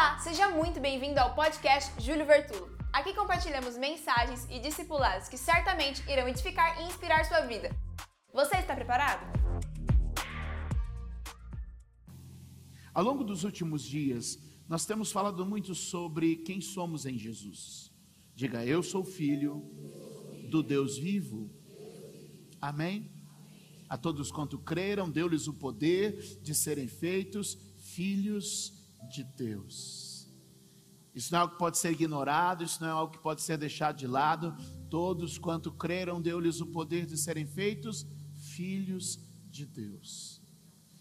Olá, seja muito bem-vindo ao podcast Júlio Vertulo. Aqui compartilhamos mensagens e discipulados que certamente irão edificar e inspirar sua vida. Você está preparado? Ao longo dos últimos dias, nós temos falado muito sobre quem somos em Jesus. Diga, eu sou filho do Deus vivo. Amém? A todos quanto creram, deu-lhes o poder de serem feitos filhos de Deus. Isso não é algo que pode ser ignorado, isso não é algo que pode ser deixado de lado. Todos quanto creram, deu-lhes o poder de serem feitos filhos de Deus.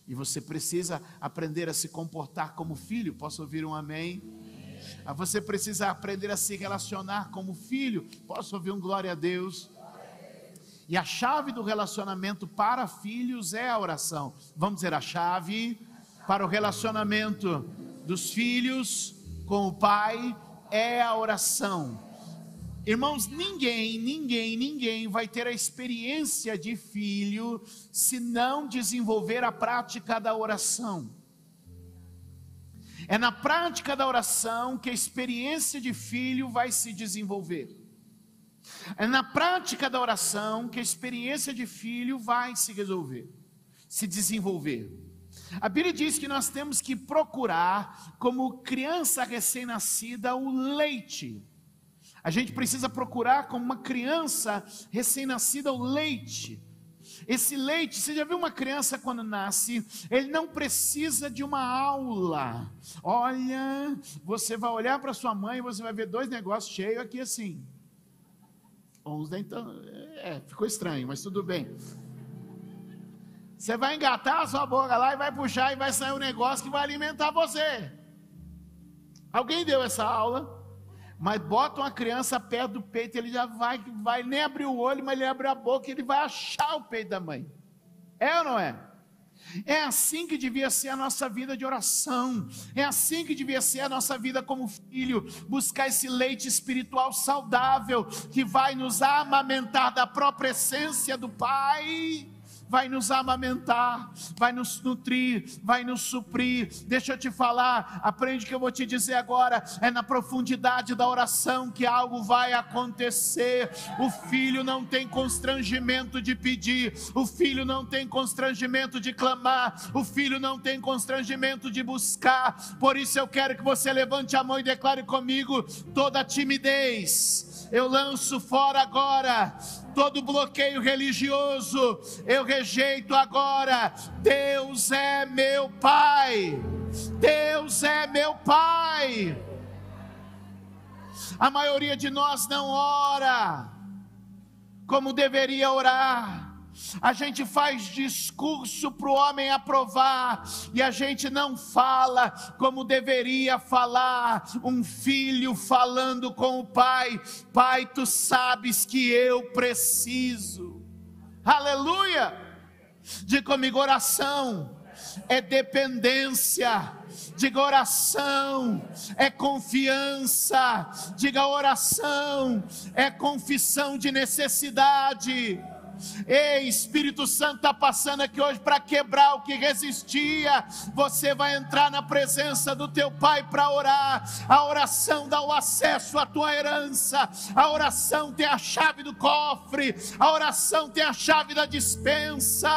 E você precisa aprender a se comportar como filho. Posso ouvir um amém? Ah, Você precisa aprender a se relacionar como filho. Posso ouvir um glória a Deus? E a chave do relacionamento para filhos é a oração. Vamos dizer a chave para o relacionamento dos filhos com o pai é a oração. Irmãos, ninguém, ninguém, ninguém vai ter a experiência de filho se não desenvolver a prática da oração. É na prática da oração que a experiência de filho vai se desenvolver. É na prática da oração que a experiência de filho vai se resolver, se desenvolver. A Bíblia diz que nós temos que procurar, como criança recém-nascida, o leite. A gente precisa procurar, como uma criança recém-nascida, o leite. Esse leite, você já viu uma criança quando nasce, ele não precisa de uma aula. Olha, você vai olhar para sua mãe e você vai ver dois negócios cheios aqui assim. Uns então, é, ficou estranho, mas tudo bem. Você vai engatar a sua boca lá e vai puxar e vai sair um negócio que vai alimentar você. Alguém deu essa aula? Mas bota uma criança perto do peito, ele já vai, vai nem abrir o olho, mas ele abre a boca e ele vai achar o peito da mãe. É ou não é? É assim que devia ser a nossa vida de oração. É assim que devia ser a nossa vida como filho, buscar esse leite espiritual saudável que vai nos amamentar da própria essência do Pai vai nos amamentar, vai nos nutrir, vai nos suprir. Deixa eu te falar, aprende o que eu vou te dizer agora. É na profundidade da oração que algo vai acontecer. O filho não tem constrangimento de pedir, o filho não tem constrangimento de clamar, o filho não tem constrangimento de buscar. Por isso eu quero que você levante a mão e declare comigo toda timidez. Eu lanço fora agora todo bloqueio religioso, eu rejeito agora. Deus é meu Pai, Deus é meu Pai. A maioria de nós não ora como deveria orar. A gente faz discurso para o homem aprovar e a gente não fala como deveria falar. Um filho falando com o pai: Pai, tu sabes que eu preciso. Aleluia! Diga comigo: oração é dependência. Diga oração é confiança. Diga oração é confissão de necessidade. Ei, Espírito Santo está passando aqui hoje para quebrar o que resistia. Você vai entrar na presença do teu Pai para orar. A oração dá o acesso à tua herança. A oração tem a chave do cofre. A oração tem a chave da dispensa.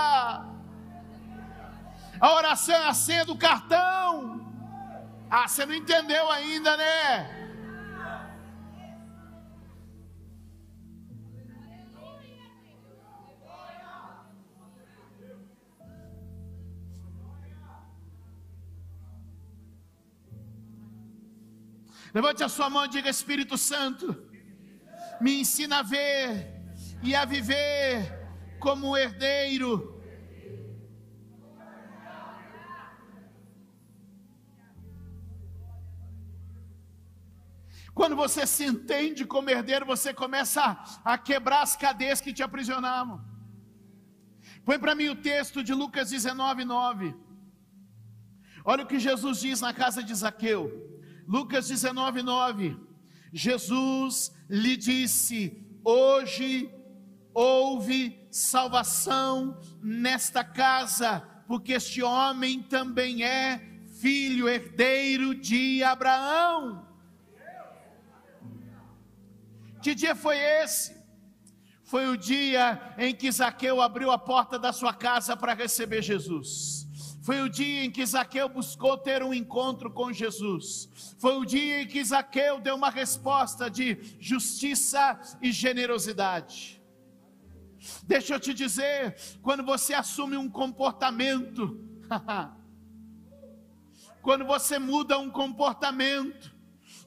A oração é a senha do cartão. Ah, você não entendeu ainda, né? Levante a sua mão e diga: Espírito Santo, me ensina a ver e a viver como herdeiro. Quando você se entende como herdeiro, você começa a, a quebrar as cadeias que te aprisionavam. Põe para mim o texto de Lucas 19, 9. Olha o que Jesus diz na casa de Zaqueu. Lucas 19, 9. Jesus lhe disse: Hoje houve salvação nesta casa, porque este homem também é filho herdeiro de Abraão. Que dia foi esse? Foi o dia em que Zaqueu abriu a porta da sua casa para receber Jesus. Foi o dia em que Zaqueu buscou ter um encontro com Jesus. Foi o dia em que Zaqueu deu uma resposta de justiça e generosidade. Deixa eu te dizer, quando você assume um comportamento, quando você muda um comportamento,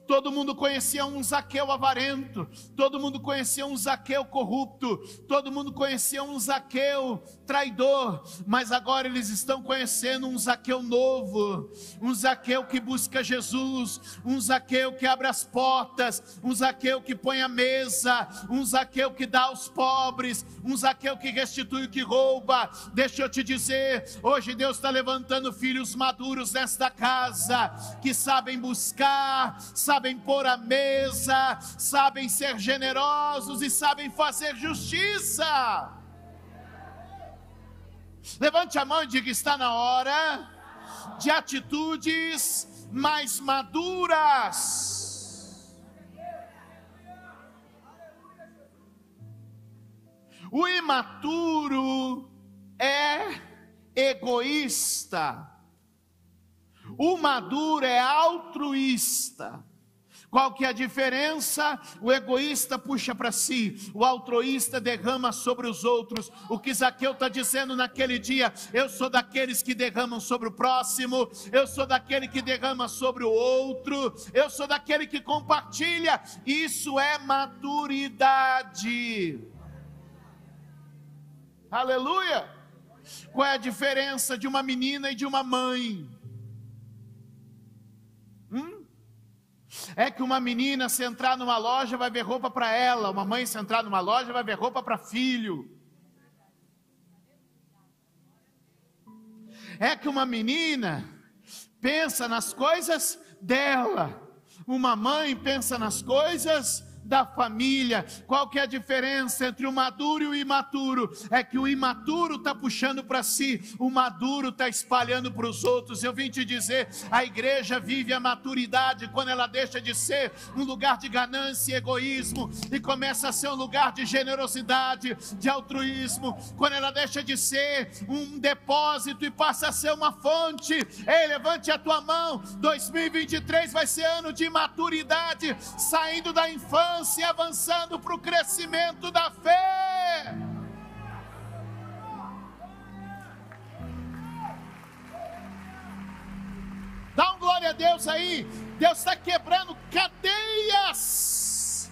Todo mundo conhecia um Zaqueu avarento, todo mundo conhecia um Zaqueu corrupto, todo mundo conhecia um Zaqueu traidor, mas agora eles estão conhecendo um Zaqueu novo, um Zaqueu que busca Jesus, um Zaqueu que abre as portas, um Zaqueu que põe a mesa, um Zaqueu que dá aos pobres, um Zaqueu que restitui o que rouba. Deixa eu te dizer, hoje Deus está levantando filhos maduros nesta casa, que sabem buscar, sabem sabem pôr a mesa, sabem ser generosos e sabem fazer justiça. Levante a mão e diga: está na hora de atitudes mais maduras. O imaturo é egoísta. O maduro é altruísta. Qual que é a diferença? O egoísta puxa para si, o altruísta derrama sobre os outros. O que Zaqueu está dizendo naquele dia: eu sou daqueles que derramam sobre o próximo, eu sou daquele que derrama sobre o outro, eu sou daquele que compartilha. Isso é maturidade. Aleluia! Qual é a diferença de uma menina e de uma mãe? É que uma menina se entrar numa loja vai ver roupa para ela, uma mãe se entrar numa loja vai ver roupa para filho. É que uma menina pensa nas coisas dela, uma mãe pensa nas coisas da família. Qual que é a diferença entre o maduro e o imaturo? É que o imaturo está puxando para si, o maduro está espalhando para os outros. Eu vim te dizer, a igreja vive a maturidade quando ela deixa de ser um lugar de ganância e egoísmo e começa a ser um lugar de generosidade, de altruísmo. Quando ela deixa de ser um depósito e passa a ser uma fonte. Ei, levante a tua mão. 2023 vai ser ano de maturidade, saindo da infância e avançando para o crescimento da fé. Dá um glória a Deus aí. Deus está quebrando cadeias.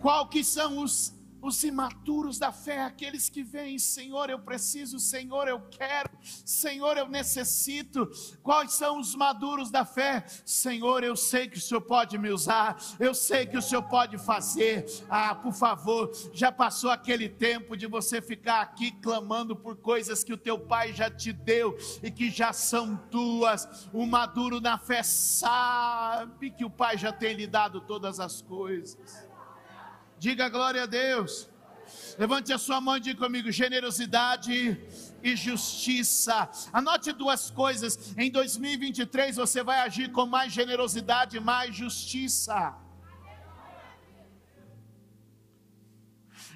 Qual que são os os imaturos da fé, aqueles que vêm, Senhor, eu preciso, Senhor, eu quero, Senhor, eu necessito. Quais são os maduros da fé? Senhor, eu sei que o Senhor pode me usar, eu sei que o Senhor pode fazer. Ah, por favor, já passou aquele tempo de você ficar aqui clamando por coisas que o teu pai já te deu e que já são tuas. O maduro na fé sabe que o pai já tem lhe dado todas as coisas. Diga glória a Deus. Levante a sua mão e diga comigo: generosidade e justiça. Anote duas coisas. Em 2023 você vai agir com mais generosidade e mais justiça.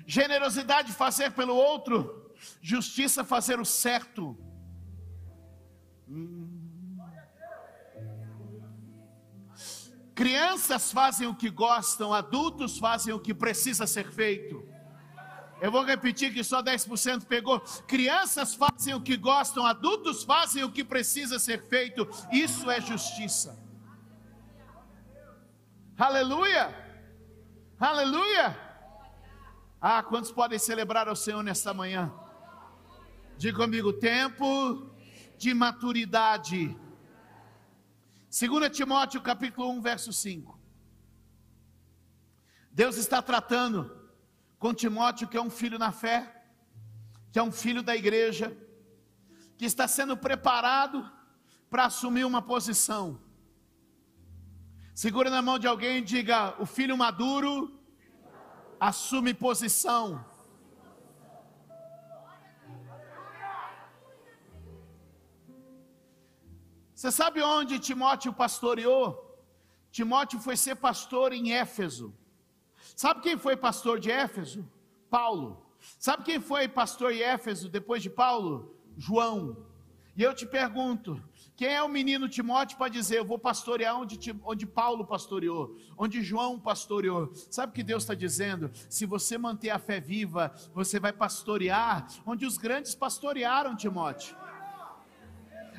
Generosidade fazer pelo outro, justiça fazer o certo. Hum. Crianças fazem o que gostam, adultos fazem o que precisa ser feito. Eu vou repetir que só 10% pegou. Crianças fazem o que gostam, adultos fazem o que precisa ser feito. Isso é justiça. Aleluia! Aleluia! Ah, quantos podem celebrar ao Senhor nesta manhã? Diga comigo: tempo de maturidade 2 Timóteo capítulo 1, verso 5. Deus está tratando com Timóteo, que é um filho na fé, que é um filho da igreja, que está sendo preparado para assumir uma posição. Segura na mão de alguém e diga: o filho maduro assume posição. Você sabe onde Timóteo pastoreou? Timóteo foi ser pastor em Éfeso. Sabe quem foi pastor de Éfeso? Paulo. Sabe quem foi pastor em Éfeso depois de Paulo? João. E eu te pergunto: quem é o menino Timóteo para dizer, eu vou pastorear onde, onde Paulo pastoreou, onde João pastoreou? Sabe o que Deus está dizendo? Se você manter a fé viva, você vai pastorear onde os grandes pastorearam, Timóteo.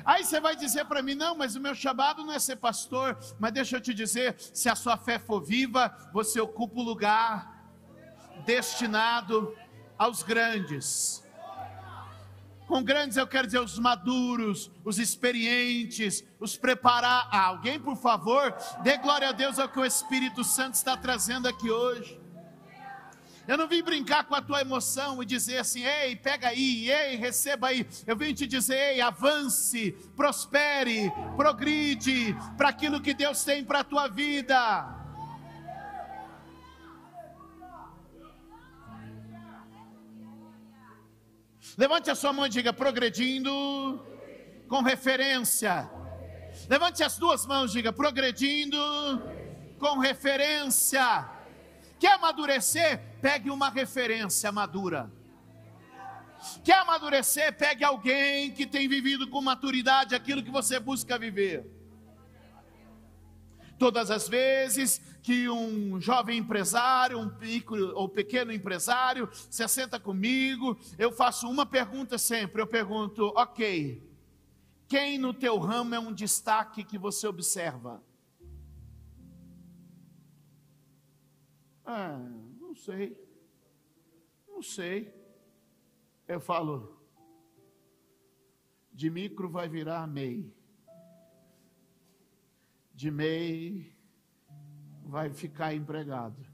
Aí você vai dizer para mim, não, mas o meu chamado não é ser pastor, mas deixa eu te dizer, se a sua fé for viva, você ocupa o lugar destinado aos grandes. Com grandes eu quero dizer os maduros, os experientes, os preparar. Ah, alguém, por favor, dê glória a Deus ao que o Espírito Santo está trazendo aqui hoje. Eu não vim brincar com a tua emoção e dizer assim, ei, pega aí, ei, receba aí. Eu vim te dizer, ei, avance, prospere, progride para aquilo que Deus tem para a tua vida. Levante a sua mão e diga: progredindo com referência. Levante as duas mãos e diga: progredindo com referência. Quer amadurecer? Pegue uma referência madura. Quer amadurecer? Pegue alguém que tem vivido com maturidade aquilo que você busca viver. Todas as vezes que um jovem empresário, um ou pequeno empresário se assenta comigo, eu faço uma pergunta sempre. Eu pergunto, ok, quem no teu ramo é um destaque que você observa? Ah, sei. Não sei. Eu falo, de micro vai virar MEI de MEI vai ficar empregado.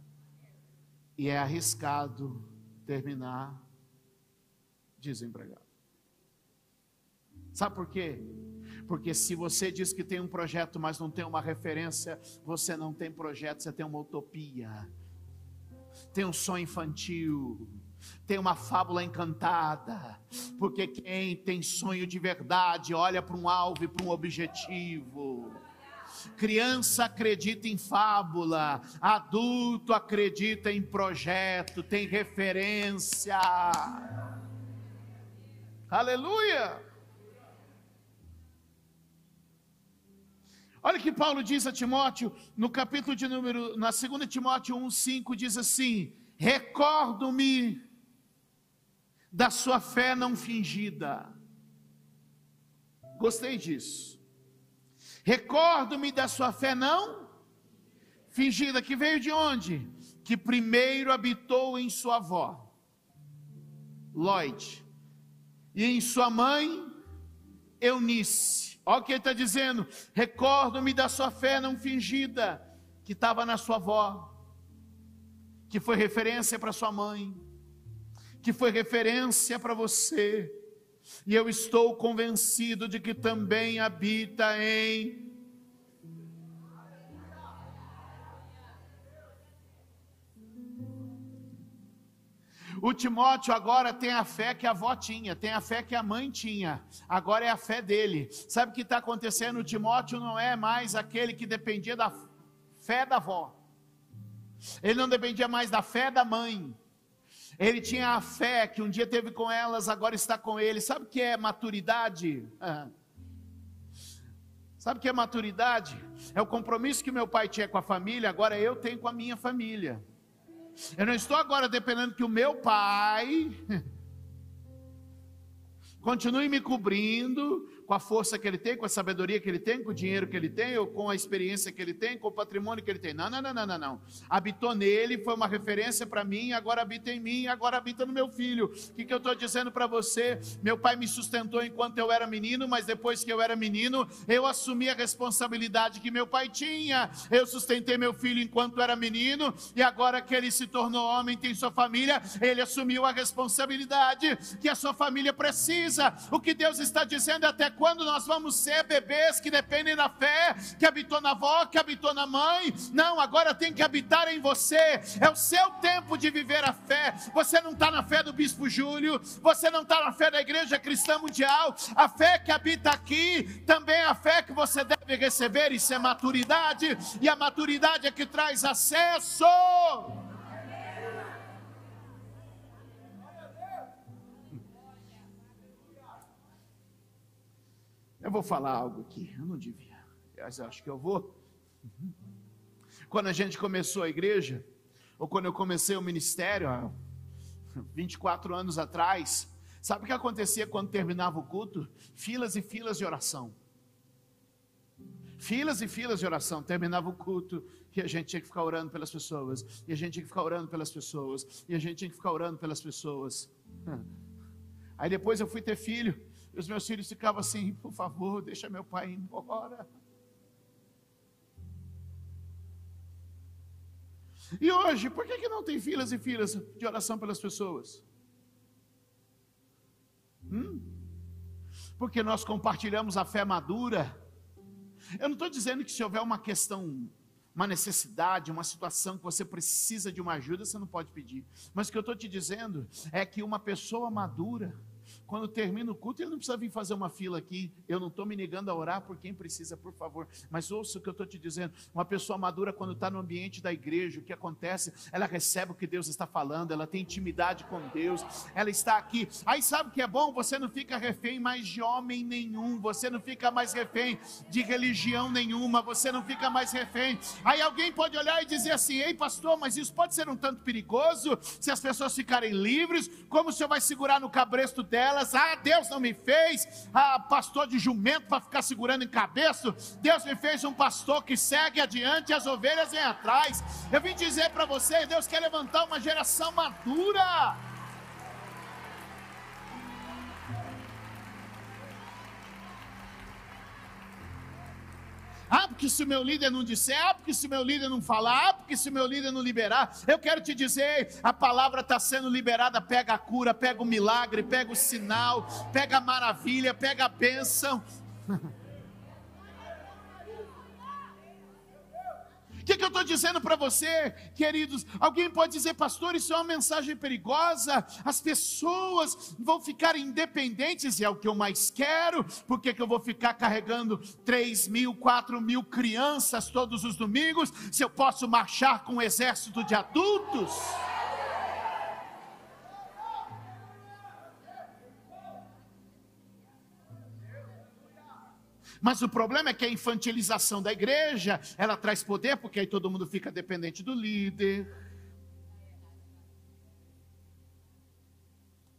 E é arriscado terminar desempregado. Sabe por quê? Porque se você diz que tem um projeto, mas não tem uma referência, você não tem projeto, você tem uma utopia. Tem um sonho infantil, tem uma fábula encantada, porque quem tem sonho de verdade olha para um alvo e para um objetivo. Criança acredita em fábula, adulto acredita em projeto, tem referência. Aleluia! Olha que Paulo diz a Timóteo, no capítulo de número, na 2 Timóteo 1,5, diz assim: Recordo-me da sua fé não fingida. Gostei disso. Recordo-me da sua fé não fingida, que veio de onde? Que primeiro habitou em sua avó, Lloyd, e em sua mãe, Eunice. Olha o que ele está dizendo: recordo-me da sua fé não fingida, que estava na sua avó, que foi referência para sua mãe, que foi referência para você e eu estou convencido de que também habita em O Timóteo agora tem a fé que a avó tinha, tem a fé que a mãe tinha, agora é a fé dele. Sabe o que está acontecendo? O Timóteo não é mais aquele que dependia da fé da avó, ele não dependia mais da fé da mãe, ele tinha a fé que um dia teve com elas, agora está com ele. Sabe o que é maturidade? Sabe o que é maturidade? É o compromisso que meu pai tinha com a família, agora eu tenho com a minha família. Eu não estou agora dependendo que o meu pai continue me cobrindo, com a força que ele tem, com a sabedoria que ele tem, com o dinheiro que ele tem, ou com a experiência que ele tem, com o patrimônio que ele tem. Não, não, não, não, não. não. Habitou nele, foi uma referência para mim, agora habita em mim, agora habita no meu filho. O que, que eu estou dizendo para você? Meu pai me sustentou enquanto eu era menino, mas depois que eu era menino, eu assumi a responsabilidade que meu pai tinha. Eu sustentei meu filho enquanto era menino, e agora que ele se tornou homem, tem sua família, ele assumiu a responsabilidade que a sua família precisa. O que Deus está dizendo é até quando nós vamos ser bebês que dependem da fé, que habitou na avó, que habitou na mãe. Não, agora tem que habitar em você. É o seu tempo de viver a fé. Você não está na fé do Bispo Júlio, você não está na fé da Igreja Cristã Mundial. A fé que habita aqui também é a fé que você deve receber. Isso é maturidade, e a maturidade é que traz acesso. Eu vou falar algo aqui, eu não devia, mas acho que eu vou. Quando a gente começou a igreja, ou quando eu comecei o ministério, há 24 anos atrás, sabe o que acontecia quando terminava o culto? Filas e filas de oração. Filas e filas de oração. Terminava o culto e a gente tinha que ficar orando pelas pessoas. E a gente tinha que ficar orando pelas pessoas. E a gente tinha que ficar orando pelas pessoas. Aí depois eu fui ter filho. Os meus filhos ficavam assim: por favor, deixa meu pai embora. E hoje, por que, que não tem filas e filas de oração pelas pessoas? Hum? Porque nós compartilhamos a fé madura. Eu não estou dizendo que se houver uma questão, uma necessidade, uma situação que você precisa de uma ajuda, você não pode pedir. Mas o que eu estou te dizendo é que uma pessoa madura, quando termina o culto, ele não precisa vir fazer uma fila aqui. Eu não estou me negando a orar por quem precisa, por favor. Mas ouça o que eu estou te dizendo. Uma pessoa madura, quando está no ambiente da igreja, o que acontece? Ela recebe o que Deus está falando, ela tem intimidade com Deus, ela está aqui. Aí sabe o que é bom? Você não fica refém mais de homem nenhum, você não fica mais refém de religião nenhuma, você não fica mais refém. Aí alguém pode olhar e dizer assim: ei, pastor, mas isso pode ser um tanto perigoso se as pessoas ficarem livres, como o senhor vai segurar no cabresto dela? Elas, ah, Deus não me fez ah, pastor de jumento para ficar segurando em cabeça, Deus me fez um pastor que segue adiante e as ovelhas vêm atrás. Eu vim dizer para você, Deus quer levantar uma geração madura. Ah, porque se o meu líder não disser, ah, porque se o meu líder não falar, ah, porque se o meu líder não liberar, eu quero te dizer, a palavra está sendo liberada, pega a cura, pega o milagre, pega o sinal, pega a maravilha, pega a bênção. que, que, eu estou dizendo para você, queridos? Alguém pode dizer, pastor, isso é uma mensagem perigosa, as pessoas vão ficar independentes, e é o que eu mais quero, por que, eu vou ficar carregando 3 mil, 4 mil crianças todos os domingos, se eu posso marchar com um exército de adultos? Mas o problema é que a infantilização da igreja, ela traz poder, porque aí todo mundo fica dependente do líder.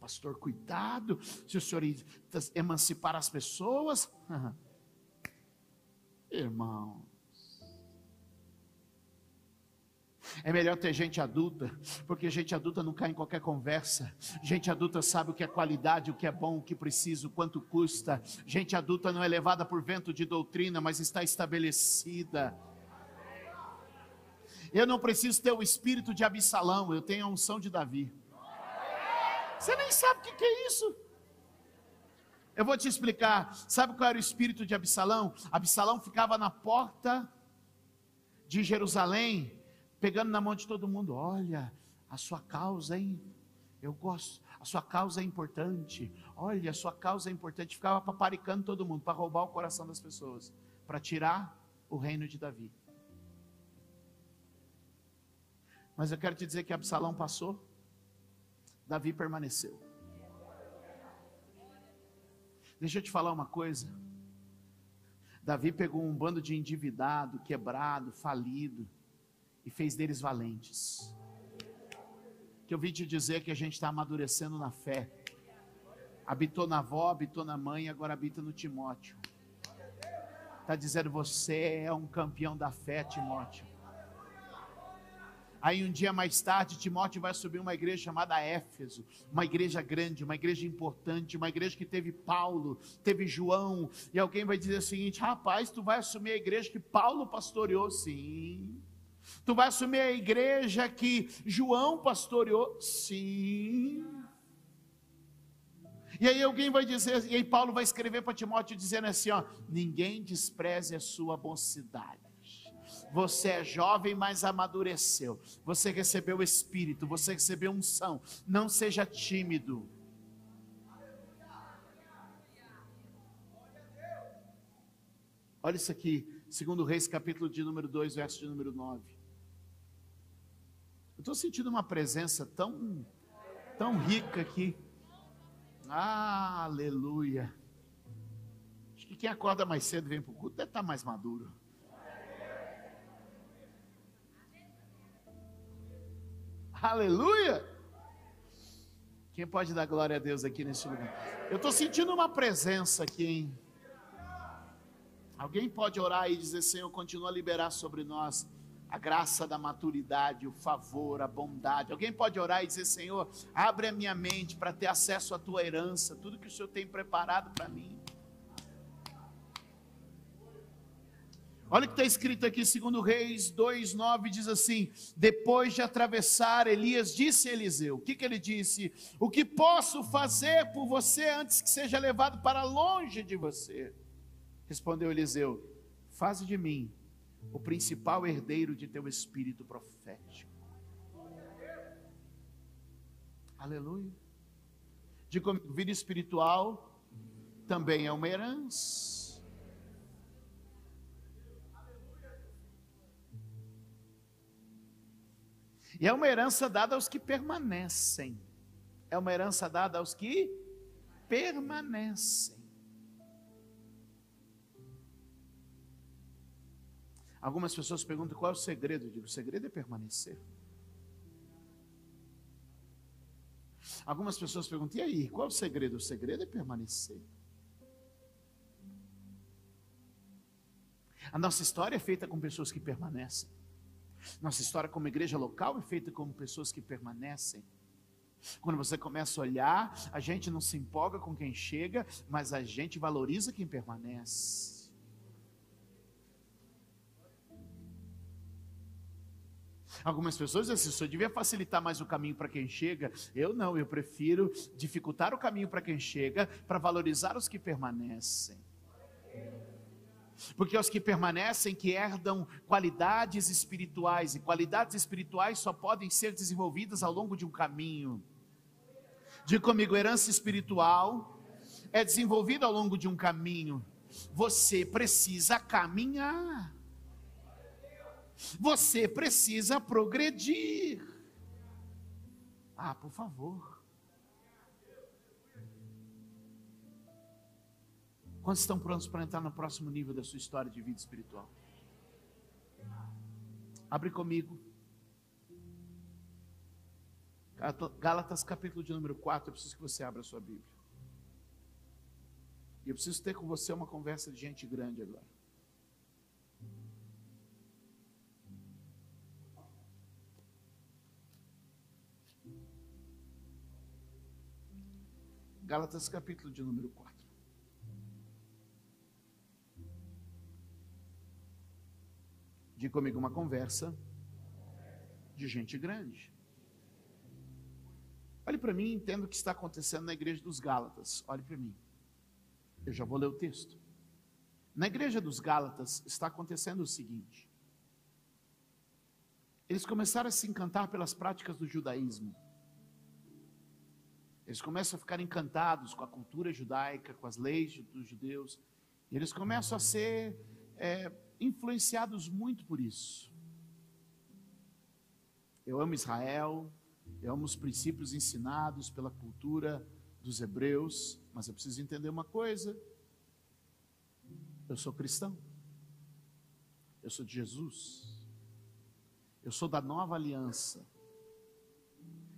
Pastor, cuidado, se o senhor emancipar as pessoas. Irmão, É melhor ter gente adulta, porque gente adulta não cai em qualquer conversa. Gente adulta sabe o que é qualidade, o que é bom, o que precisa, o quanto custa. Gente adulta não é levada por vento de doutrina, mas está estabelecida. Eu não preciso ter o espírito de Absalão, eu tenho a unção de Davi. Você nem sabe o que é isso. Eu vou te explicar. Sabe qual era o espírito de Absalão? Absalão ficava na porta de Jerusalém pegando na mão de todo mundo: olha, a sua causa, hein? Eu gosto, a sua causa é importante. Olha, a sua causa é importante. Ficava paparicando todo mundo para roubar o coração das pessoas, para tirar o reino de Davi. Mas eu quero te dizer que Absalão passou, Davi permaneceu. Deixa eu te falar uma coisa. Davi pegou um bando de endividado, quebrado, falido e fez deles valentes. Que eu vim te dizer que a gente está amadurecendo na fé. Habitou na avó, habitou na mãe, agora habita no Timóteo. Está dizendo, você é um campeão da fé, Timóteo. Aí um dia mais tarde, Timóteo vai subir uma igreja chamada Éfeso, uma igreja grande, uma igreja importante, uma igreja que teve Paulo, teve João, e alguém vai dizer o seguinte: rapaz, tu vai assumir a igreja que Paulo pastoreou? Sim. Tu vai assumir a igreja que João pastoreou? Sim. E aí alguém vai dizer, e aí Paulo vai escrever para Timóteo dizendo assim, ó, ninguém despreze a sua mocidade. Você é jovem, mas amadureceu. Você recebeu o Espírito, você recebeu unção. Não seja tímido. Olha isso aqui, segundo Reis, capítulo de número 2, verso de número 9. Eu estou sentindo uma presença tão, tão rica aqui. Ah, aleluia. Acho que quem acorda mais cedo vem para o culto deve estar mais maduro. Aleluia! Quem pode dar glória a Deus aqui nesse lugar? Eu estou sentindo uma presença aqui, hein? Alguém pode orar e dizer, Senhor, continua a liberar sobre nós a graça da maturidade, o favor, a bondade. Alguém pode orar e dizer, Senhor, abre a minha mente para ter acesso à tua herança, tudo que o Senhor tem preparado para mim. Olha o que está escrito aqui, segundo Reis 2,9, diz assim: depois de atravessar, Elias disse a Eliseu: o que, que ele disse? O que posso fazer por você antes que seja levado para longe de você? Respondeu Eliseu: faze de mim o principal herdeiro de teu espírito profético. Aleluia. De vida espiritual também é uma herança. E é uma herança dada aos que permanecem. É uma herança dada aos que permanecem. Algumas pessoas perguntam qual é o segredo. Eu digo: o segredo é permanecer. Algumas pessoas perguntam: e aí, qual é o segredo? O segredo é permanecer. A nossa história é feita com pessoas que permanecem. Nossa história como igreja local é feita como pessoas que permanecem. Quando você começa a olhar, a gente não se empolga com quem chega, mas a gente valoriza quem permanece. Algumas pessoas dizem assim, eu devia facilitar mais o caminho para quem chega. Eu não, eu prefiro dificultar o caminho para quem chega, para valorizar os que permanecem. Porque os que permanecem, que herdam qualidades espirituais, e qualidades espirituais só podem ser desenvolvidas ao longo de um caminho. Diga comigo, herança espiritual é desenvolvida ao longo de um caminho. Você precisa caminhar. Você precisa progredir. Ah, por favor. Quantos estão prontos para entrar no próximo nível da sua história de vida espiritual? Abre comigo. Gálatas capítulo de número 4, eu preciso que você abra a sua Bíblia. E eu preciso ter com você uma conversa de gente grande agora. Gálatas capítulo de número 4. Diga comigo uma conversa de gente grande. Olhe para mim e entenda o que está acontecendo na igreja dos Gálatas. Olhe para mim. Eu já vou ler o texto. Na igreja dos Gálatas está acontecendo o seguinte: eles começaram a se encantar pelas práticas do judaísmo. Eles começam a ficar encantados com a cultura judaica, com as leis dos judeus. E eles começam a ser é, influenciados muito por isso. Eu amo Israel, eu amo os princípios ensinados pela cultura dos hebreus, mas eu preciso entender uma coisa. Eu sou cristão. Eu sou de Jesus. Eu sou da nova aliança.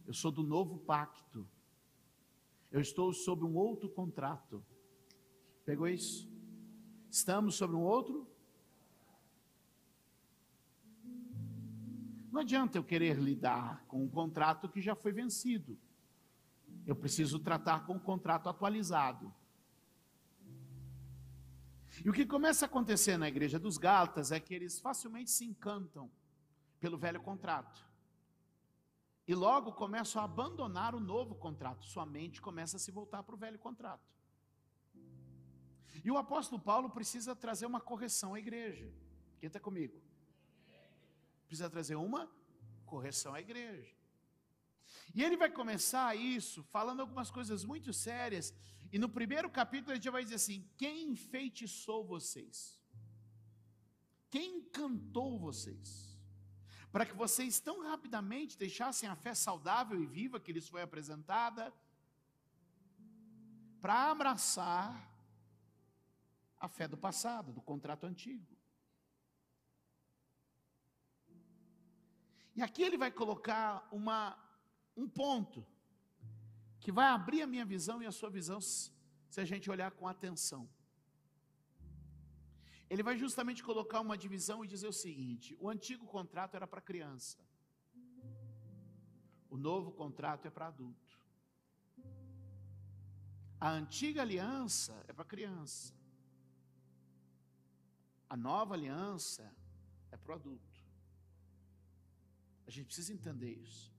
Eu sou do novo pacto. Eu estou sob um outro contrato. Pegou isso? Estamos sobre um outro Não adianta eu querer lidar com um contrato que já foi vencido. Eu preciso tratar com o um contrato atualizado. E o que começa a acontecer na igreja dos Gálatas é que eles facilmente se encantam pelo velho contrato. E logo começam a abandonar o novo contrato. Sua mente começa a se voltar para o velho contrato. E o apóstolo Paulo precisa trazer uma correção à igreja. Quem está comigo? Precisa trazer uma correção à igreja. E ele vai começar isso falando algumas coisas muito sérias. E no primeiro capítulo ele já vai dizer assim: Quem enfeitiçou vocês? Quem encantou vocês? Para que vocês tão rapidamente deixassem a fé saudável e viva que lhes foi apresentada, para abraçar a fé do passado, do contrato antigo. E aqui ele vai colocar uma, um ponto que vai abrir a minha visão e a sua visão se a gente olhar com atenção. Ele vai justamente colocar uma divisão e dizer o seguinte: o antigo contrato era para criança, o novo contrato é para adulto. A antiga aliança é para criança, a nova aliança é para o adulto. A gente precisa entender isso.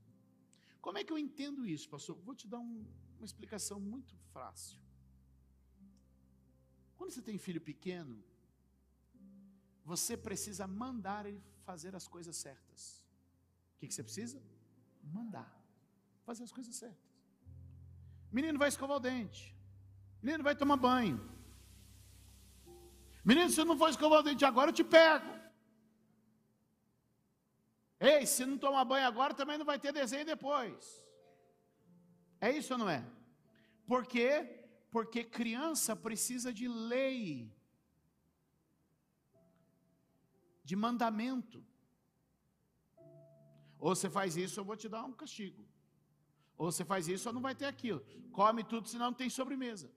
Como é que eu entendo isso, pastor? Vou te dar um, uma explicação muito fácil. Quando você tem filho pequeno, você precisa mandar ele fazer as coisas certas. O que, que você precisa? Mandar. Fazer as coisas certas. Menino vai escovar o dente. Menino vai tomar banho. Menino, se não for escovar o dente agora, eu te pego. Ei, se não tomar banho agora, também não vai ter desenho depois. É isso ou não é? Por quê? Porque criança precisa de lei, de mandamento. Ou você faz isso, eu vou te dar um castigo. Ou você faz isso, ou não vai ter aquilo. Come tudo, senão não tem sobremesa.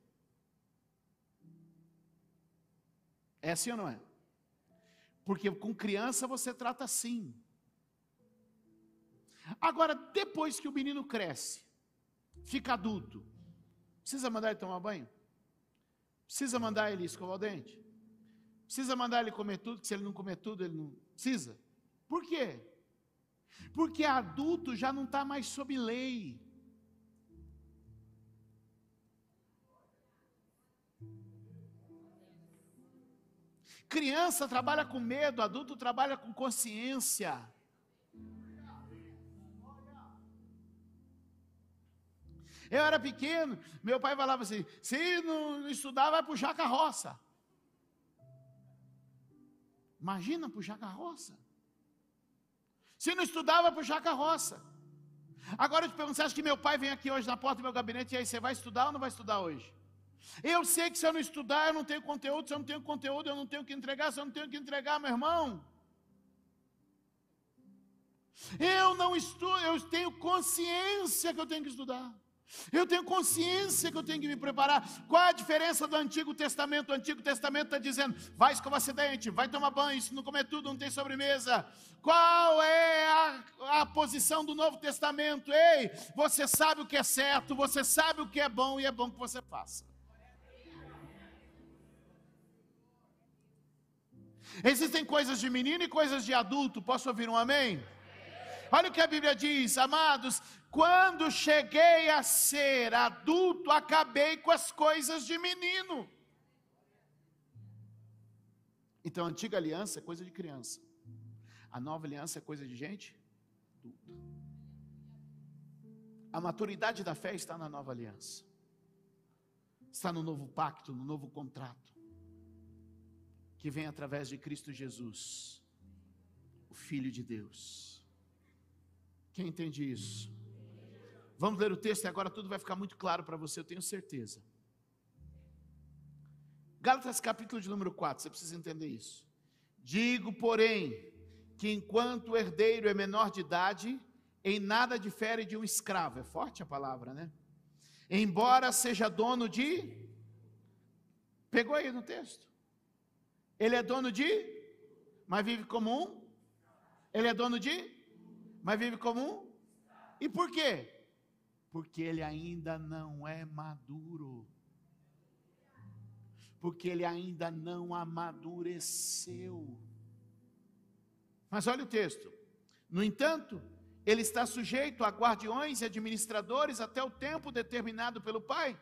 É assim ou não é? Porque com criança você trata assim. Agora, depois que o menino cresce, fica adulto, precisa mandar ele tomar banho? Precisa mandar ele escovar o dente? Precisa mandar ele comer tudo, que se ele não comer tudo, ele não precisa. Por quê? Porque adulto já não está mais sob lei. Criança trabalha com medo, adulto trabalha com consciência. Eu era pequeno, meu pai falava assim: se não estudar, vai puxar carroça. Imagina puxar carroça. Se não estudar, vai puxar carroça. Agora eu te pergunto: você acha que meu pai vem aqui hoje na porta do meu gabinete e aí você vai estudar ou não vai estudar hoje? Eu sei que se eu não estudar, eu não tenho conteúdo, se eu não tenho conteúdo, eu não tenho que entregar, se eu não tenho que entregar, meu irmão. Eu não estudo, eu tenho consciência que eu tenho que estudar. Eu tenho consciência que eu tenho que me preparar. Qual a diferença do Antigo Testamento? O Antigo Testamento está dizendo: vai escovar seu dente, vai tomar banho, se não comer tudo, não tem sobremesa. Qual é a, a posição do Novo Testamento? Ei, você sabe o que é certo, você sabe o que é bom e é bom que você faça. Existem coisas de menino e coisas de adulto. Posso ouvir um amém? Olha o que a Bíblia diz, amados. Quando cheguei a ser adulto, acabei com as coisas de menino. Então, a antiga aliança é coisa de criança, a nova aliança é coisa de gente adulta. A maturidade da fé está na nova aliança, está no novo pacto, no novo contrato, que vem através de Cristo Jesus, o Filho de Deus. Quem entende isso? Vamos ler o texto e agora tudo vai ficar muito claro para você, eu tenho certeza. Gálatas capítulo de número 4, você precisa entender isso. Digo, porém, que enquanto o herdeiro é menor de idade, em nada difere de um escravo. É forte a palavra, né? Embora seja dono de. Pegou aí no texto? Ele é dono de. Mas vive como um. Ele é dono de. Mas vive como um. E por quê? Porque ele ainda não é maduro. Porque ele ainda não amadureceu. Mas olha o texto. No entanto, ele está sujeito a guardiões e administradores até o tempo determinado pelo Pai.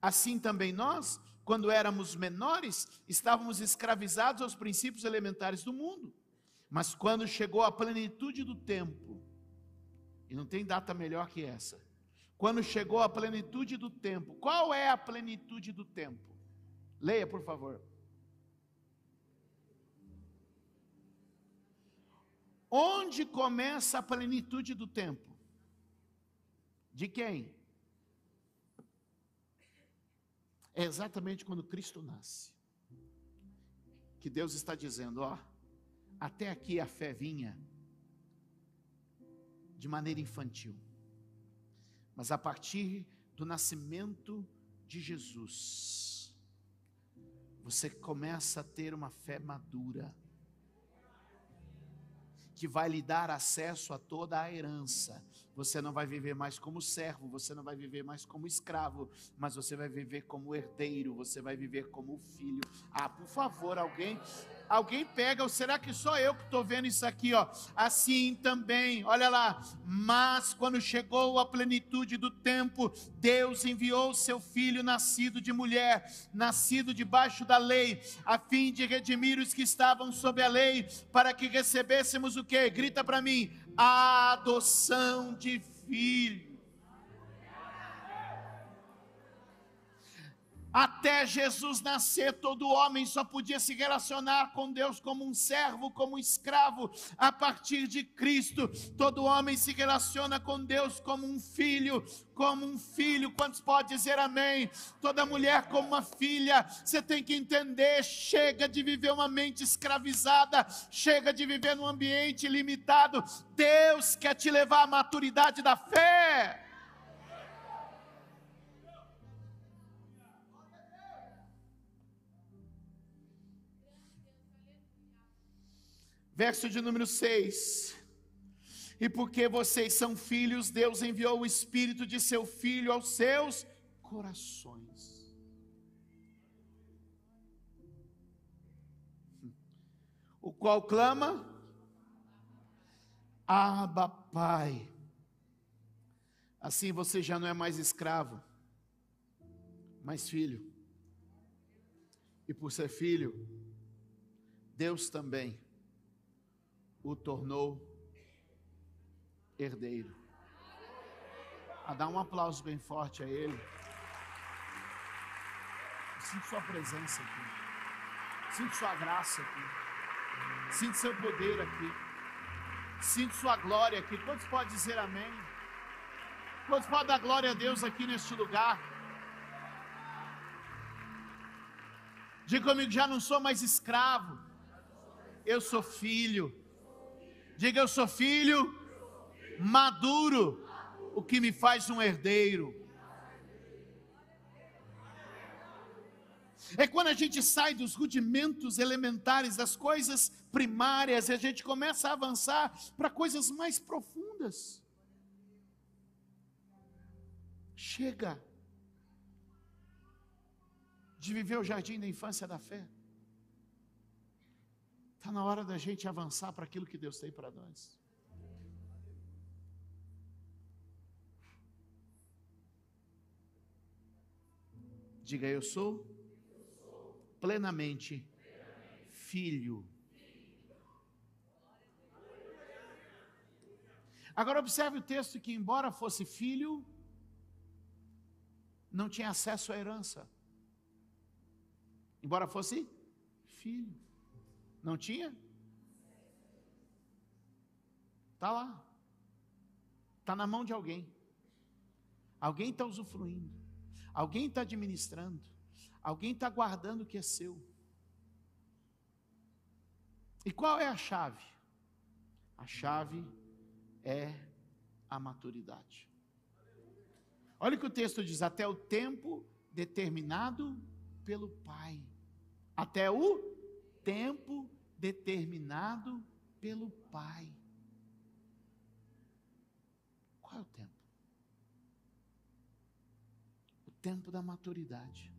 Assim também nós, quando éramos menores, estávamos escravizados aos princípios elementares do mundo. Mas quando chegou a plenitude do tempo, e não tem data melhor que essa, quando chegou a plenitude do tempo, qual é a plenitude do tempo? Leia, por favor. Onde começa a plenitude do tempo? De quem? É exatamente quando Cristo nasce. Que Deus está dizendo, ó, até aqui a fé vinha de maneira infantil. Mas a partir do nascimento de Jesus, você começa a ter uma fé madura que vai lhe dar acesso a toda a herança. Você não vai viver mais como servo, você não vai viver mais como escravo, mas você vai viver como herdeiro, você vai viver como filho. Ah, por favor, alguém Alguém pega, ou será que só eu que estou vendo isso aqui, ó? Assim também, olha lá. Mas quando chegou a plenitude do tempo, Deus enviou seu filho nascido de mulher, nascido debaixo da lei, a fim de redimir os que estavam sob a lei, para que recebêssemos o que? Grita para mim: a adoção de filho. Até Jesus nascer, todo homem só podia se relacionar com Deus como um servo, como um escravo. A partir de Cristo, todo homem se relaciona com Deus como um filho, como um filho. Quantos pode dizer amém? Toda mulher como uma filha. Você tem que entender, chega de viver uma mente escravizada, chega de viver num ambiente limitado. Deus quer te levar à maturidade da fé. Verso de número 6. E porque vocês são filhos, Deus enviou o Espírito de seu Filho aos seus corações. O qual clama, Abba Pai. Assim você já não é mais escravo, mas filho. E por ser filho, Deus também o tornou herdeiro. A dar um aplauso bem forte a ele. Sinto sua presença aqui. Sinto sua graça aqui. Sinto seu poder aqui. Sinto sua glória aqui. Quantos podem dizer amém? Quantos podem dar glória a Deus aqui neste lugar? Diga comigo, já não sou mais escravo. Eu sou filho Diga eu sou filho maduro, o que me faz um herdeiro. É quando a gente sai dos rudimentos elementares, das coisas primárias, e a gente começa a avançar para coisas mais profundas. Chega de viver o jardim da infância da fé. Está na hora da gente avançar para aquilo que Deus tem para nós. Diga, eu sou plenamente filho. Agora observe o texto que, embora fosse filho, não tinha acesso à herança. Embora fosse filho. Não tinha? Está lá. Está na mão de alguém. Alguém está usufruindo. Alguém está administrando. Alguém está guardando o que é seu. E qual é a chave? A chave é a maturidade. Olha o que o texto diz: até o tempo determinado pelo Pai. Até o tempo determinado pelo Pai. Qual é o tempo? O tempo da maturidade.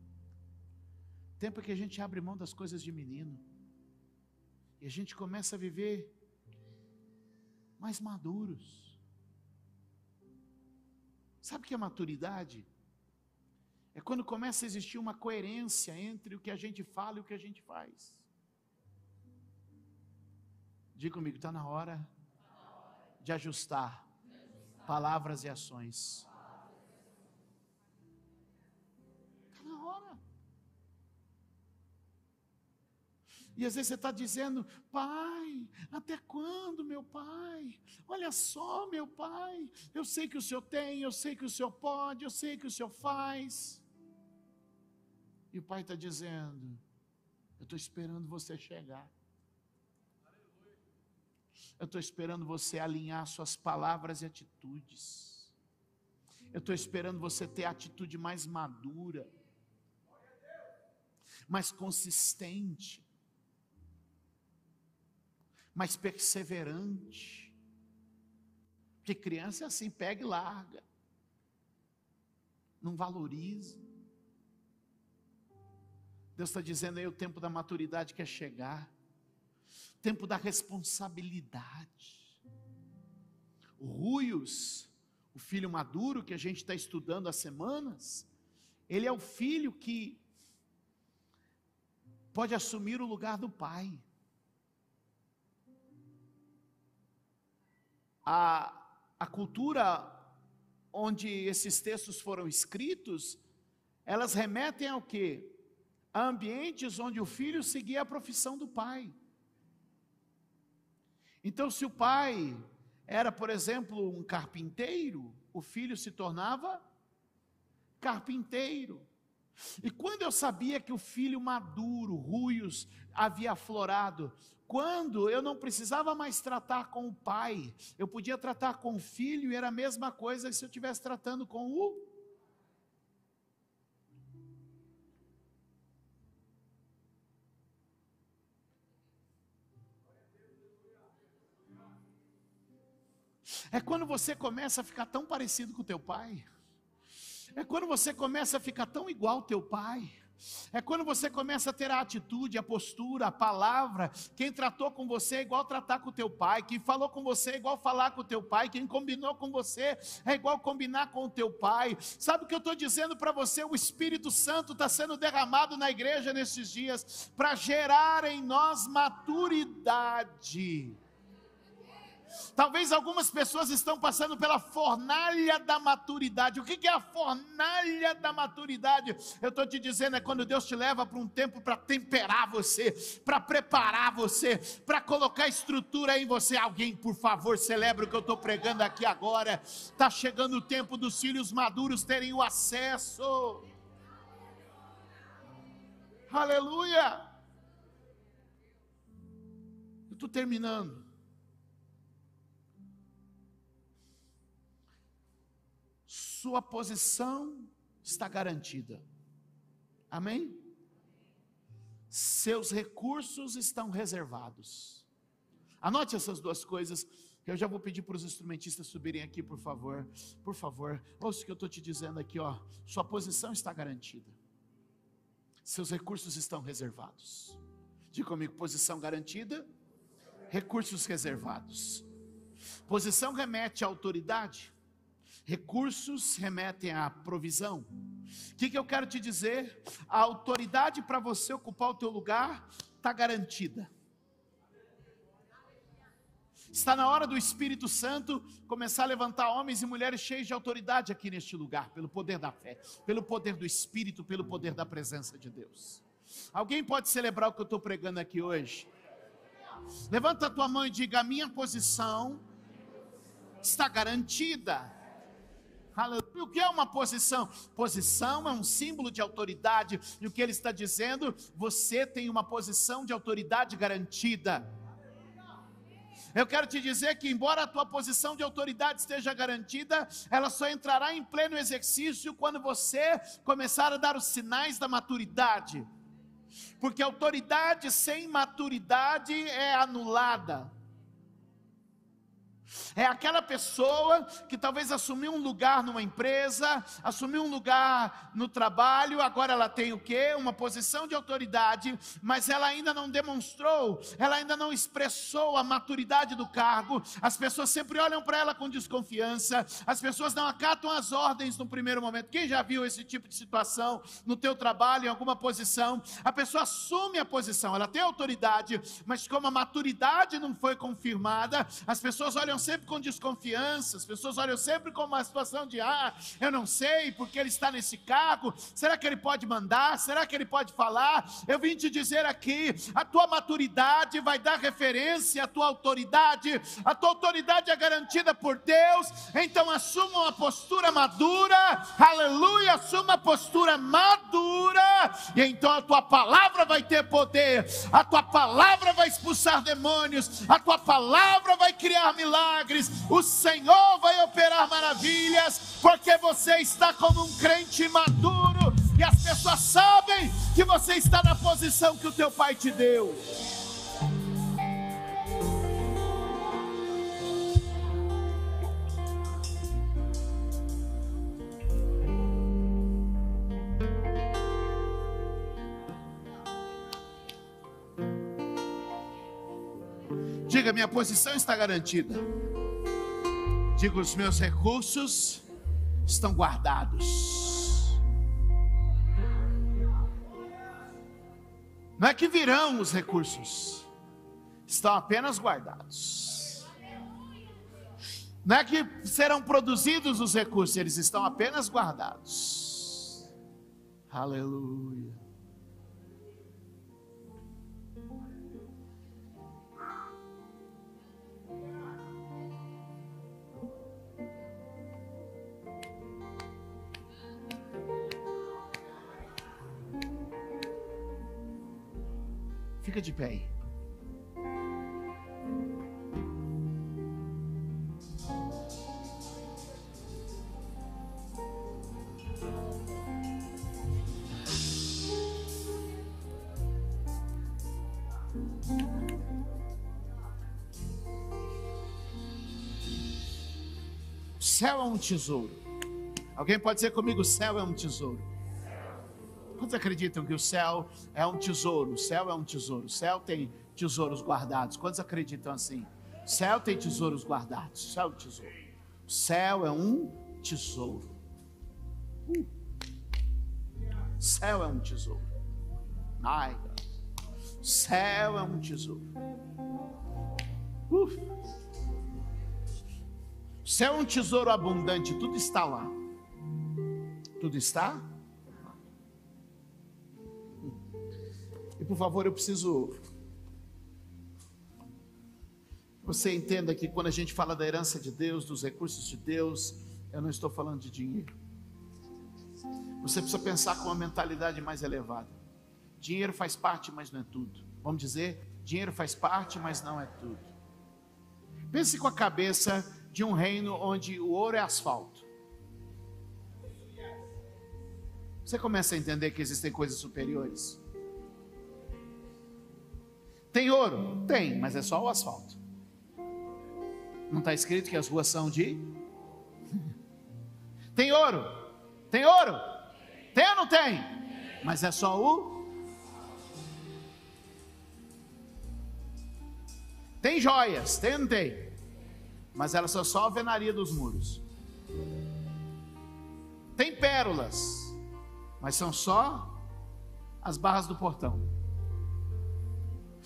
O tempo que a gente abre mão das coisas de menino. E a gente começa a viver mais maduros. Sabe o que é maturidade? É quando começa a existir uma coerência entre o que a gente fala e o que a gente faz. Diga comigo, está na hora de ajustar palavras e ações. Está na hora. E às vezes você está dizendo, pai, até quando, meu pai? Olha só, meu pai, eu sei que o senhor tem, eu sei que o senhor pode, eu sei que o senhor faz. E o pai está dizendo, eu estou esperando você chegar. Eu estou esperando você alinhar suas palavras e atitudes. Eu estou esperando você ter a atitude mais madura, mais consistente, mais perseverante. Porque criança é assim, pega e larga, não valoriza. Deus está dizendo aí o tempo da maturidade quer chegar tempo da responsabilidade. O Ruios, o filho maduro que a gente está estudando há semanas, ele é o filho que pode assumir o lugar do pai. A, a cultura onde esses textos foram escritos, elas remetem ao quê? A ambientes onde o filho seguia a profissão do pai. Então, se o pai era, por exemplo, um carpinteiro, o filho se tornava carpinteiro. E quando eu sabia que o filho maduro, ruios, havia aflorado, quando eu não precisava mais tratar com o pai, eu podia tratar com o filho e era a mesma coisa se eu estivesse tratando com o É quando você começa a ficar tão parecido com o teu pai. É quando você começa a ficar tão igual teu pai. É quando você começa a ter a atitude, a postura, a palavra. Quem tratou com você é igual tratar com o teu pai. Quem falou com você é igual falar com o teu pai. Quem combinou com você é igual combinar com o teu pai. Sabe o que eu estou dizendo para você? O Espírito Santo está sendo derramado na igreja nesses dias para gerar em nós maturidade. Talvez algumas pessoas estão passando pela fornalha da maturidade. O que é a fornalha da maturidade? Eu estou te dizendo, é quando Deus te leva para um tempo para temperar você, para preparar você, para colocar estrutura em você. Alguém, por favor, celebre o que eu estou pregando aqui agora. Está chegando o tempo dos filhos maduros terem o acesso. Aleluia! Eu estou terminando. Sua posição está garantida. Amém? Seus recursos estão reservados. Anote essas duas coisas. Eu já vou pedir para os instrumentistas subirem aqui, por favor. Por favor, ouça o que eu estou te dizendo aqui, ó. Sua posição está garantida. Seus recursos estão reservados. Diga comigo: posição garantida, recursos reservados. Posição remete à autoridade, Recursos remetem à provisão. O que, que eu quero te dizer? A autoridade para você ocupar o teu lugar está garantida. Está na hora do Espírito Santo começar a levantar homens e mulheres cheios de autoridade aqui neste lugar, pelo poder da fé, pelo poder do Espírito, pelo poder da presença de Deus. Alguém pode celebrar o que eu estou pregando aqui hoje? Levanta a tua mão e diga: a minha posição está garantida. Aleluia. O que é uma posição? Posição é um símbolo de autoridade. E o que ele está dizendo? Você tem uma posição de autoridade garantida. Eu quero te dizer que, embora a tua posição de autoridade esteja garantida, ela só entrará em pleno exercício quando você começar a dar os sinais da maturidade. Porque autoridade sem maturidade é anulada. É aquela pessoa que talvez assumiu um lugar numa empresa, assumiu um lugar no trabalho, agora ela tem o quê? Uma posição de autoridade, mas ela ainda não demonstrou, ela ainda não expressou a maturidade do cargo. As pessoas sempre olham para ela com desconfiança, as pessoas não acatam as ordens no primeiro momento. Quem já viu esse tipo de situação no teu trabalho, em alguma posição? A pessoa assume a posição, ela tem autoridade, mas como a maturidade não foi confirmada, as pessoas olham sempre com desconfiança, as pessoas olham sempre com uma situação de ah, eu não sei porque ele está nesse cargo, será que ele pode mandar? Será que ele pode falar? Eu vim te dizer aqui, a tua maturidade vai dar referência à tua autoridade, a tua autoridade é garantida por Deus, então assuma uma postura madura, aleluia, assuma uma postura madura, e então a tua palavra vai ter poder, a tua palavra vai expulsar demônios, a tua palavra vai criar milagres, o Senhor vai operar maravilhas, porque você está como um crente maduro, e as pessoas sabem que você está na posição que o teu pai te deu. Diga, minha posição está garantida. Diga, os meus recursos estão guardados. Não é que virão os recursos, estão apenas guardados. Não é que serão produzidos os recursos, eles estão apenas guardados. Aleluia. Fica de pé aí. O céu é um tesouro. Alguém pode dizer comigo: o céu é um tesouro. Quantos acreditam que o céu é um tesouro? O céu é um tesouro. O céu tem tesouros guardados. Quantos acreditam assim? O céu tem tesouros guardados. O céu é um tesouro. O céu é um tesouro. Uh. O céu é um tesouro. Ai, o céu é um tesouro. Uh. O céu é um tesouro abundante. Tudo está lá. Tudo está? Por favor, eu preciso. Você entenda que quando a gente fala da herança de Deus, dos recursos de Deus, eu não estou falando de dinheiro. Você precisa pensar com uma mentalidade mais elevada. Dinheiro faz parte, mas não é tudo. Vamos dizer, dinheiro faz parte, mas não é tudo. Pense com a cabeça de um reino onde o ouro é asfalto. Você começa a entender que existem coisas superiores. Tem ouro? Tem, mas é só o asfalto. Não está escrito que as ruas são de. Tem ouro? Tem ouro? Tem ou não tem? Mas é só o. Tem joias? Tem ou não tem? Mas elas são só a venaria dos muros. Tem pérolas, mas são só as barras do portão.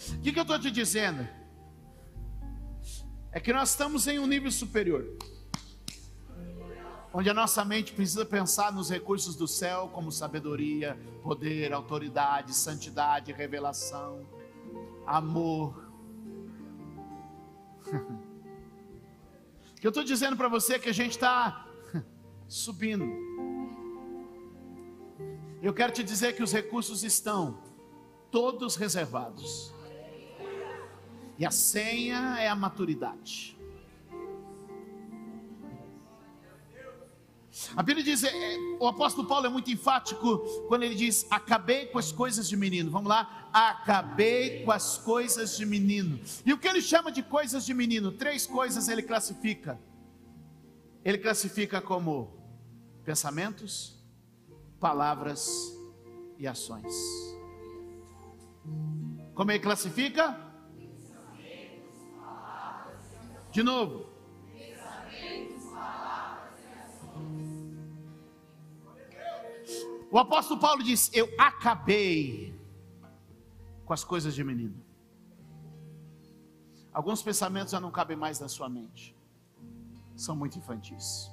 O que, que eu estou te dizendo? É que nós estamos em um nível superior, onde a nossa mente precisa pensar nos recursos do céu, como sabedoria, poder, autoridade, santidade, revelação, amor. O que eu estou dizendo para você é que a gente está subindo. Eu quero te dizer que os recursos estão todos reservados. E a senha é a maturidade. A Bíblia diz, é, o apóstolo Paulo é muito enfático quando ele diz: acabei com as coisas de menino. Vamos lá, acabei com as coisas de menino. E o que ele chama de coisas de menino? Três coisas ele classifica. Ele classifica como pensamentos, palavras e ações. Como ele classifica? De novo. O apóstolo Paulo diz: Eu acabei com as coisas de menino. Alguns pensamentos já não cabem mais na sua mente, são muito infantis.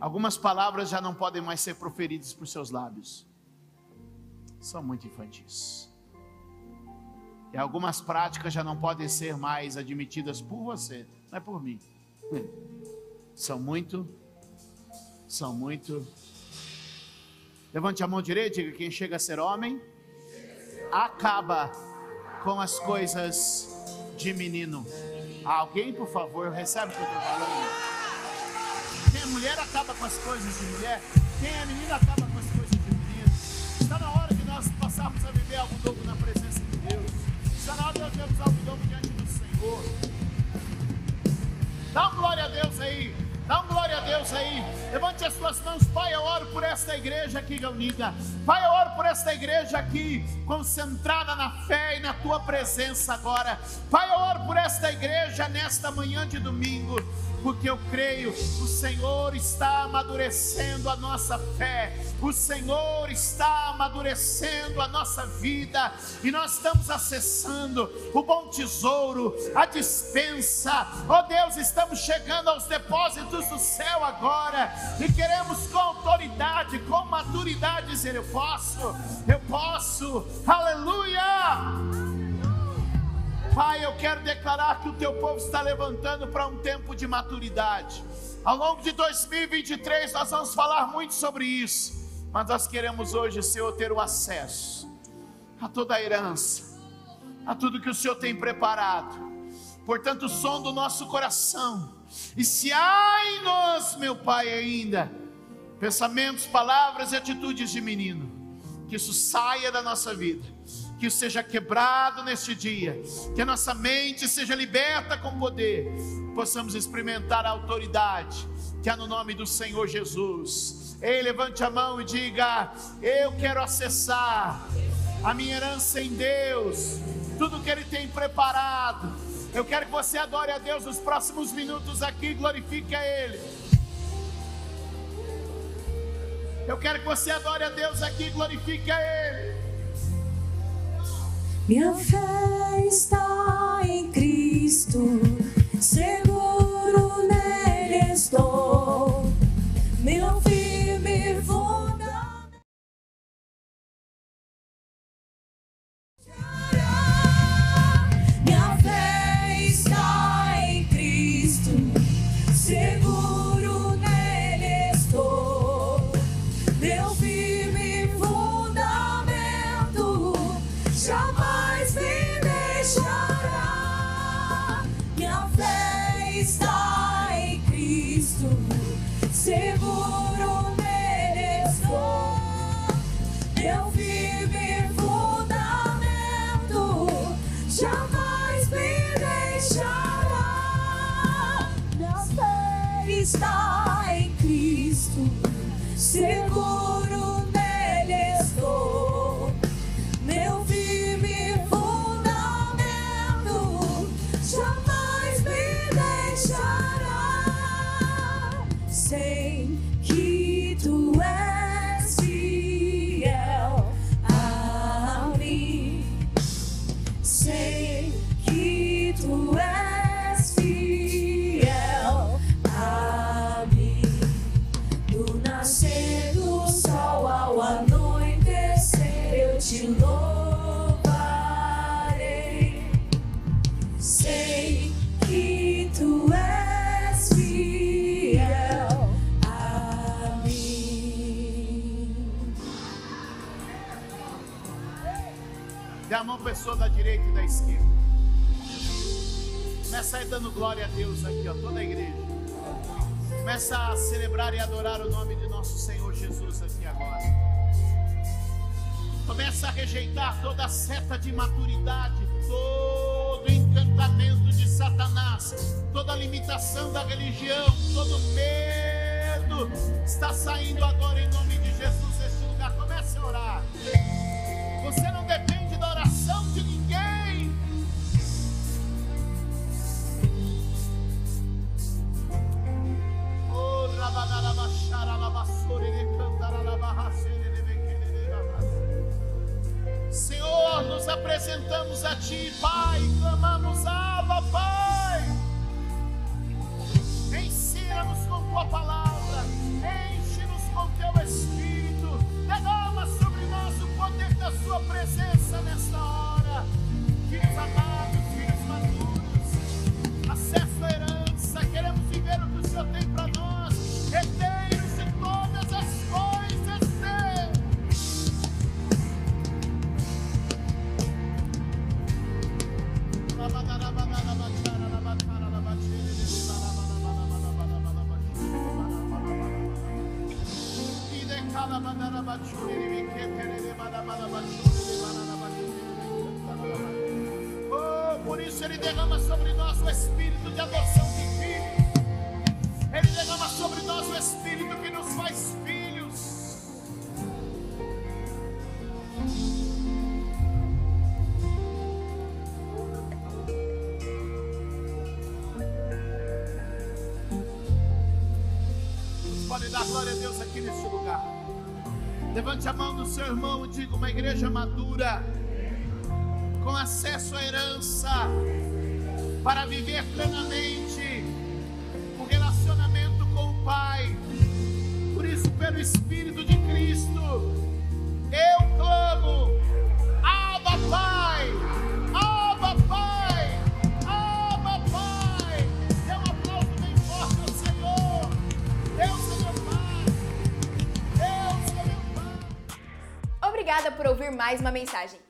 Algumas palavras já não podem mais ser proferidas por seus lábios, são muito infantis. E algumas práticas já não podem ser mais admitidas por você, não é por mim. São muito são muito. Levante a mão direita e diga: quem chega a ser homem, acaba com as coisas de menino. Alguém, por favor, recebe o que eu estou falando. Quem é mulher acaba com as coisas de mulher. Quem é menino acaba com as coisas de menino. Está na hora de nós passarmos a viver algo novo na presença. Novo diante do Senhor. Dá uma glória a Deus aí. Dá um glória a Deus aí. Levante as suas mãos, Pai. Eu oro por esta igreja aqui reunida. Pai, eu oro por esta igreja aqui, concentrada na fé e na tua presença agora. Pai, eu oro por esta igreja nesta manhã de domingo porque eu creio, o Senhor está amadurecendo a nossa fé, o Senhor está amadurecendo a nossa vida, e nós estamos acessando o bom tesouro, a dispensa, oh Deus, estamos chegando aos depósitos do céu agora, e queremos com autoridade, com maturidade dizer: Eu posso, eu posso, aleluia! Pai, eu quero declarar que o teu povo está levantando para um tempo de maturidade. Ao longo de 2023 nós vamos falar muito sobre isso, mas nós queremos hoje, Senhor, ter o acesso a toda a herança, a tudo que o Senhor tem preparado. Portanto, o som do nosso coração. E se há em nós, meu Pai, ainda pensamentos, palavras e atitudes de menino, que isso saia da nossa vida que seja quebrado neste dia, que a nossa mente seja liberta com poder, possamos experimentar a autoridade que há no nome do Senhor Jesus. Ei, levante a mão e diga: Eu quero acessar a minha herança em Deus, tudo que Ele tem preparado. Eu quero que você adore a Deus nos próximos minutos aqui, glorifique a Ele. Eu quero que você adore a Deus aqui, glorifique a Ele. Minha fé está em Cristo, seguro nele estou. Meu firme está em Cristo, seguro nele estou. Meu firme fundamento jamais me deixará. Sei que tu és a da direita e da esquerda. Começa aí dando glória a Deus aqui, ó, toda a igreja. Começa a celebrar e adorar o nome de nosso Senhor Jesus aqui agora. Começa a rejeitar toda seta de maturidade, todo encantamento de Satanás, toda limitação da religião, todo medo está saindo agora em nome de presença irmão e diga: uma igreja madura, com acesso à herança, para viver mais uma mensagem.